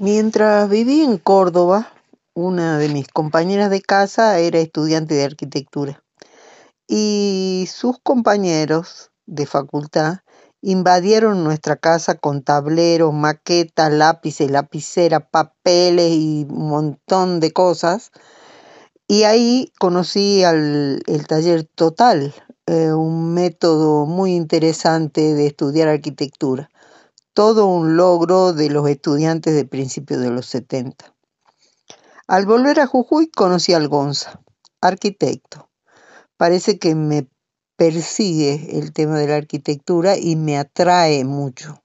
Mientras viví en Córdoba, una de mis compañeras de casa era estudiante de arquitectura y sus compañeros de facultad invadieron nuestra casa con tableros, maquetas, lápices, lapicera, papeles y un montón de cosas. Y ahí conocí al, el taller total, eh, un método muy interesante de estudiar arquitectura. Todo un logro de los estudiantes de principios de los 70. Al volver a Jujuy conocí al Gonza, arquitecto. Parece que me persigue el tema de la arquitectura y me atrae mucho.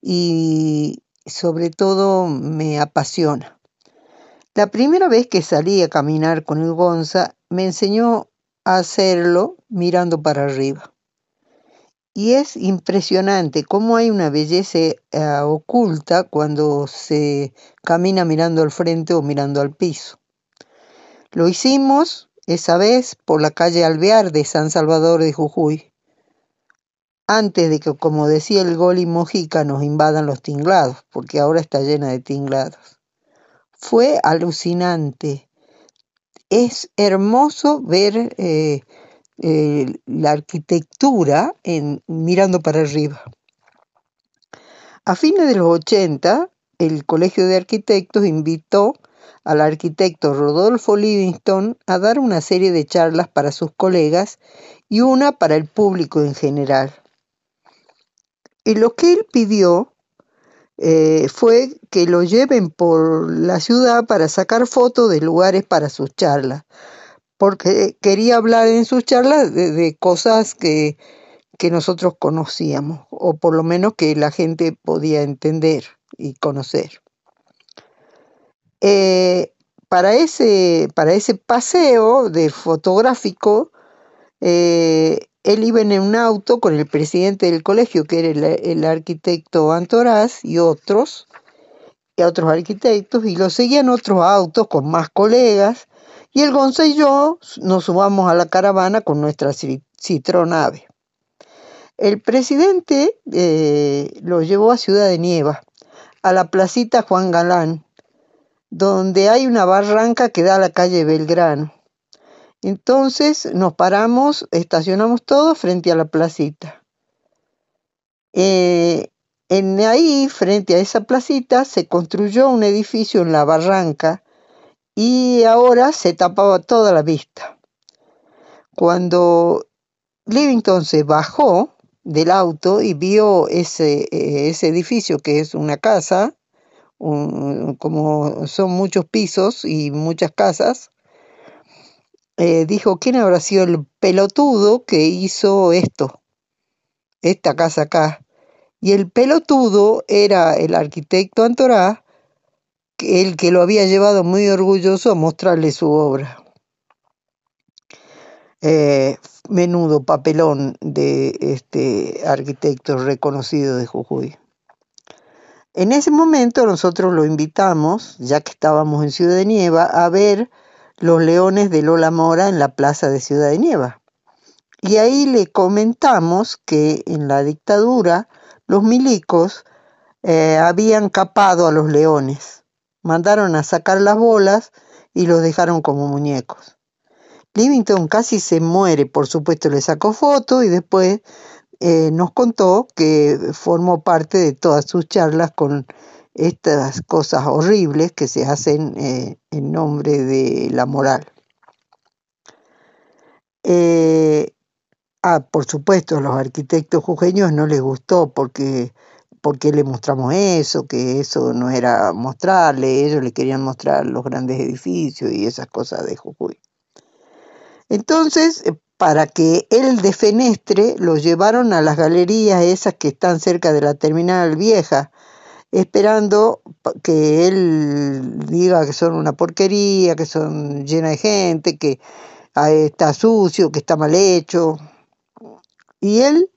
Y sobre todo me apasiona. La primera vez que salí a caminar con el Gonza me enseñó a hacerlo mirando para arriba. Y es impresionante cómo hay una belleza eh, oculta cuando se camina mirando al frente o mirando al piso. Lo hicimos esa vez por la calle Alvear de San Salvador de Jujuy, antes de que, como decía el Goli Mojica, nos invadan los tinglados, porque ahora está llena de tinglados. Fue alucinante. Es hermoso ver eh, eh, la arquitectura en, mirando para arriba. A fines de los 80, el Colegio de Arquitectos invitó al arquitecto Rodolfo Livingston a dar una serie de charlas para sus colegas y una para el público en general. Y lo que él pidió eh, fue que lo lleven por la ciudad para sacar fotos de lugares para sus charlas, porque quería hablar en sus charlas de, cosas que, que, nosotros conocíamos, o por lo menos que la gente podía entender y conocer. Eh, para, ese, para ese paseo de fotográfico, eh, él iba en un auto con el presidente del colegio, que era el, el arquitecto Antoraz, y otros, y otros arquitectos, y lo seguían otros autos con más colegas, y el Gonza y yo nos subamos a la caravana con nuestra citronave. El presidente eh, lo llevó a Ciudad de Nieva, a la placita Juan Galán, donde hay una barranca que da a la calle Belgrano. Entonces nos paramos, estacionamos todos frente a la placita. Eh, en ahí, frente a esa placita, se construyó un edificio en la barranca y ahora se tapaba toda la vista. Cuando Livington se bajó del auto y vio ese, eh, ese edificio que es una casa, como son muchos pisos y muchas casas, eh, dijo, ¿quién habrá sido el pelotudo que hizo esto? Esta casa acá. Y el pelotudo era el arquitecto Antorá, el que lo había llevado muy orgulloso a mostrarle su obra. Eh, menudo papelón de este arquitecto reconocido de Jujuy. En ese momento nosotros lo invitamos, ya que estábamos en Ciudad de Nieva, a ver los leones de Lola Mora en la plaza de Ciudad de Nieva. Y ahí le comentamos que en la dictadura los milicos eh, habían capado a los leones mandaron a sacar las bolas y los dejaron como muñecos. Livington casi se muere, por supuesto le sacó foto y después eh, nos contó que formó parte de todas sus charlas con estas cosas horribles que se hacen eh, en nombre de la moral. Eh, ah, por supuesto, a los arquitectos jujeños no les gustó porque por qué le mostramos eso, que eso no era mostrarle, ellos le querían mostrar los grandes edificios y esas cosas de Jujuy. Entonces, eh, para que él de Fenestre lo llevaron a las galerías esas que están cerca de la terminal vieja, esperando que él diga que son una porquería, que son llenas de gente, que ah, está sucio, que está mal hecho. Y él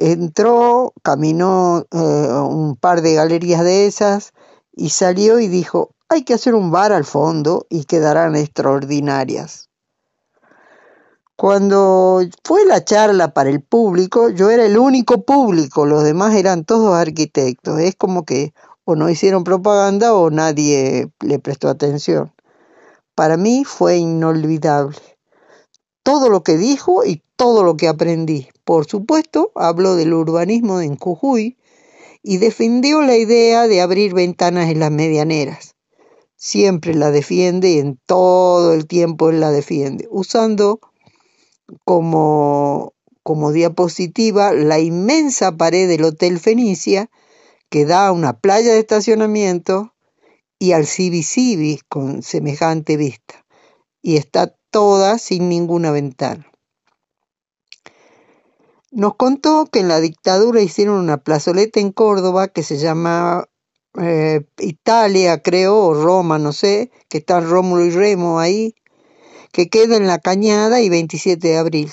Entró, caminó eh, un par de galerías de esas y salió y dijo, hay que hacer un bar al fondo y quedarán extraordinarias. Cuando fue la charla para el público, yo era el único público, los demás eran todos arquitectos. Es como que o no hicieron propaganda o nadie le prestó atención. Para mí fue inolvidable. Todo lo que dijo y todo lo que aprendí. Por supuesto, habló del urbanismo en Jujuy y defendió la idea de abrir ventanas en las medianeras. Siempre la defiende y en todo el tiempo la defiende, usando como, como diapositiva la inmensa pared del Hotel Fenicia que da a una playa de estacionamiento y al Cibi con semejante vista, y está toda sin ninguna ventana. Nos contó que en la dictadura hicieron una plazoleta en Córdoba que se llama eh, Italia, creo, o Roma, no sé, que está Rómulo y Remo ahí, que queda en la Cañada y 27 de abril.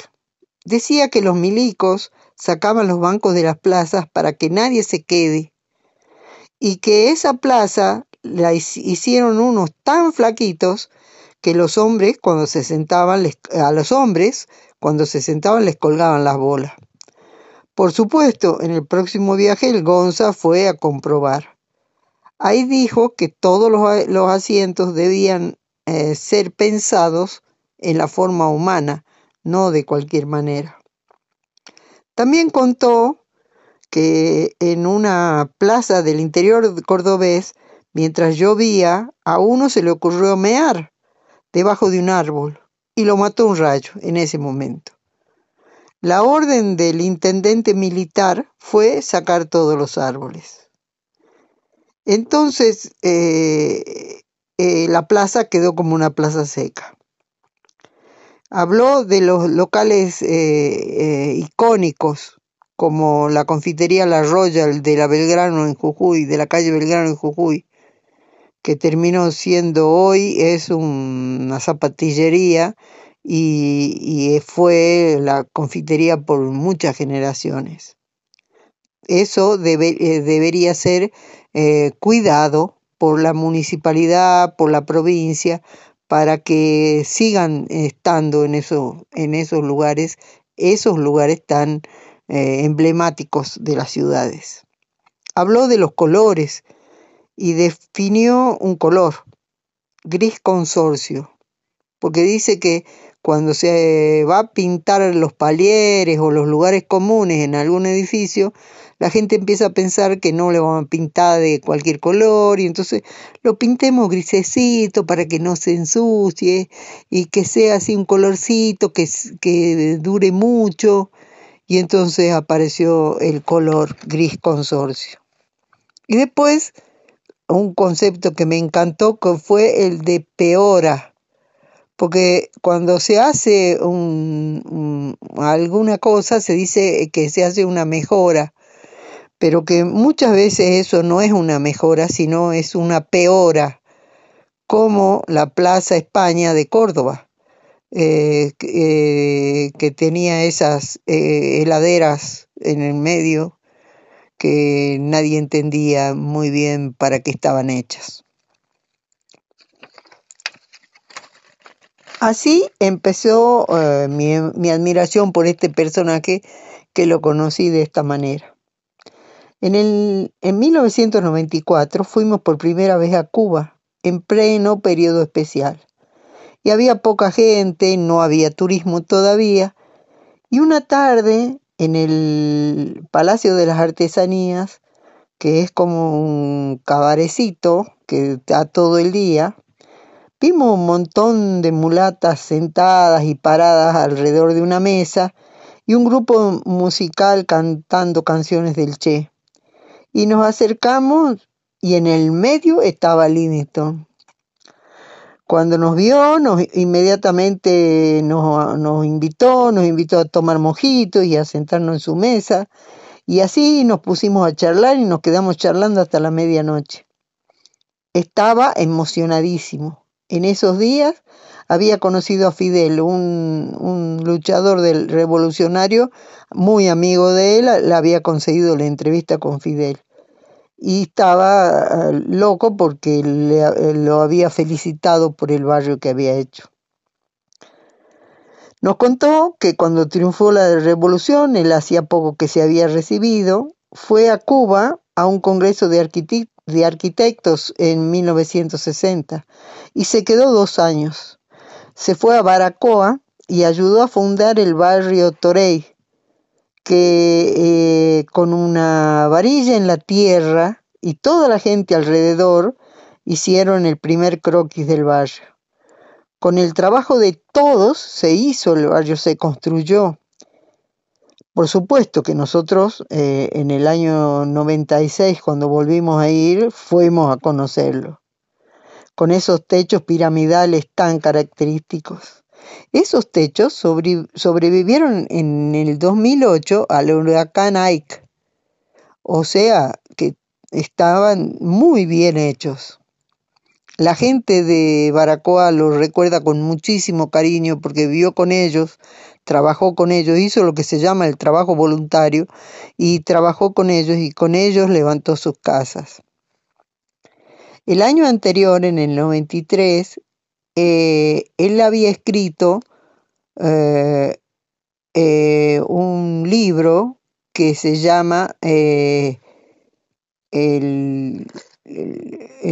Decía que los milicos sacaban los bancos de las plazas para que nadie se quede y que esa plaza la hicieron unos tan flaquitos que los hombres cuando se sentaban a los hombres cuando se sentaban les colgaban las bolas. Por supuesto, en el próximo viaje el Gonza fue a comprobar. Ahí dijo que todos los, asientos debían eh, ser pensados en la forma humana, no de cualquier manera. También contó que en una plaza del interior cordobés, mientras llovía, a uno se le ocurrió mear debajo de un árbol y lo mató un rayo en ese momento. La orden del intendente militar fue sacar todos los árboles. Entonces eh, eh, la plaza quedó como una plaza seca. Habló de los locales eh, icónicos como la confitería La Royal de la Belgrano en Jujuy, de la calle Belgrano en Jujuy, que terminó siendo hoy, es una zapatillería y, fue la confitería por muchas generaciones. Eso eh, debería ser eh, cuidado por la municipalidad, por la provincia, para que sigan estando en, eso, en esos lugares, esos lugares tan eh, emblemáticos de las ciudades. Habló de los colores y definió un color, gris consorcio, porque dice que cuando se va a pintar los palieres o los lugares comunes en algún edificio, la gente empieza a pensar que no le van a pintar de cualquier color y entonces lo pintemos grisecito para que no se ensucie y que sea así un colorcito que, que dure mucho y entonces apareció el color gris consorcio. Y después un concepto que me encantó que fue el de peora, porque cuando se hace alguna cosa se dice que se hace una mejora, pero que muchas veces eso no es una mejora, sino es una peora, como la Plaza España de Córdoba eh, eh, que tenía esas eh, heladeras en el medio que nadie entendía muy bien para qué estaban hechas. Así empezó mi, mi, admiración por este personaje que lo conocí de esta manera. En, el, en 1994 fuimos por primera vez a Cuba, en pleno periodo especial y había poca gente, no había turismo todavía. Y una tarde en el Palacio de las Artesanías, que es como un cabarecito que está todo el día, vimos un montón de mulatas sentadas y paradas alrededor de una mesa y un grupo musical cantando canciones del Che. Y nos acercamos y en el medio estaba Livingston. Cuando nos vio, nos, inmediatamente nos, nos invitó, nos invitó a tomar mojitos y a sentarnos en su mesa. Y así nos pusimos a charlar y nos quedamos charlando hasta la medianoche. Estaba emocionadísimo. En esos días había conocido a Fidel, un, luchador del revolucionario, muy amigo de él, le había conseguido la entrevista con Fidel y estaba eh, loco porque le, eh, lo había felicitado por el barrio que había hecho. Nos contó que cuando triunfó la revolución, él hacía poco que se había recibido, fue a Cuba a un congreso de de Arquitectos en 1960 y se quedó dos años. Se fue a Baracoa y ayudó a fundar el barrio Torey, que eh, con una varilla en la tierra y toda la gente alrededor hicieron el primer croquis del barrio. Con el trabajo de todos se hizo el barrio, se construyó. Por supuesto que nosotros eh, en el año 96, cuando volvimos a ir, fuimos a conocerlo, con esos techos piramidales tan característicos. Esos techos sobrevivieron en el 2008 al huracán Ike, o sea que estaban muy bien hechos. La gente de Baracoa los recuerda con muchísimo cariño porque vivió con ellos, trabajó con ellos, hizo lo que se llama el trabajo voluntario y trabajó con ellos y con ellos levantó sus casas. El año anterior, en el 93, eh, él había escrito eh, eh, un libro que se llama el,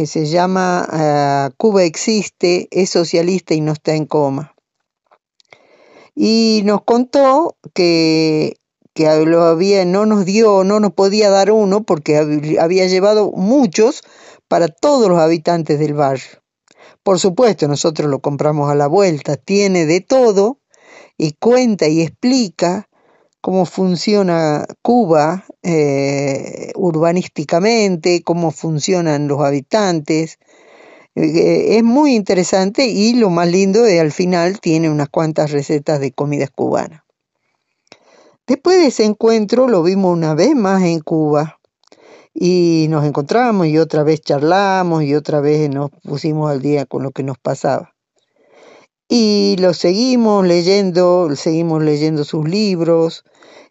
se llama Cuba existe, es socialista y no está en coma. Y nos contó que, que lo había, no nos dio, no nos podía dar uno porque había llevado muchos para todos los habitantes del barrio. Por supuesto, nosotros lo compramos a la vuelta, tiene de todo y cuenta y explica cómo funciona Cuba eh, urbanísticamente, cómo funcionan los habitantes. Eh, es muy interesante y lo más lindo es al final tiene unas cuantas recetas de comidas cubanas. Después de ese encuentro lo vimos una vez más en Cuba y nos encontramos y otra vez charlamos y otra vez nos pusimos al día con lo que nos pasaba. Y lo seguimos leyendo, seguimos leyendo sus libros,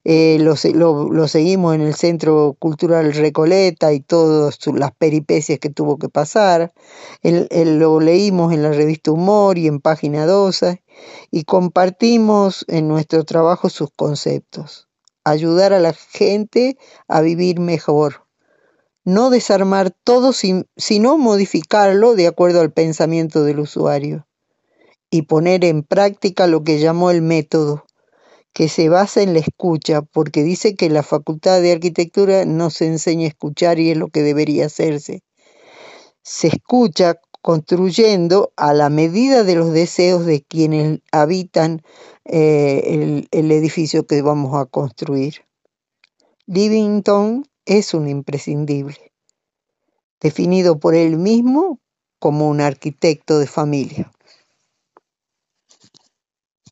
eh, lo, seguimos en el Centro Cultural Recoleta y todas las peripecias que tuvo que pasar. lo leímos en la revista Humor y en Página 12 y compartimos en nuestro trabajo sus conceptos. Ayudar a la gente a vivir mejor no desarmar todo, sino modificarlo de acuerdo al pensamiento del usuario y poner en práctica lo que llamó el método, que se basa en la escucha, porque dice que la Facultad de Arquitectura no se enseña a escuchar y es lo que debería hacerse. Se escucha construyendo a la medida de los deseos de quienes habitan eh, el edificio que vamos a construir. Livington es un imprescindible, definido por él mismo como un arquitecto de familia.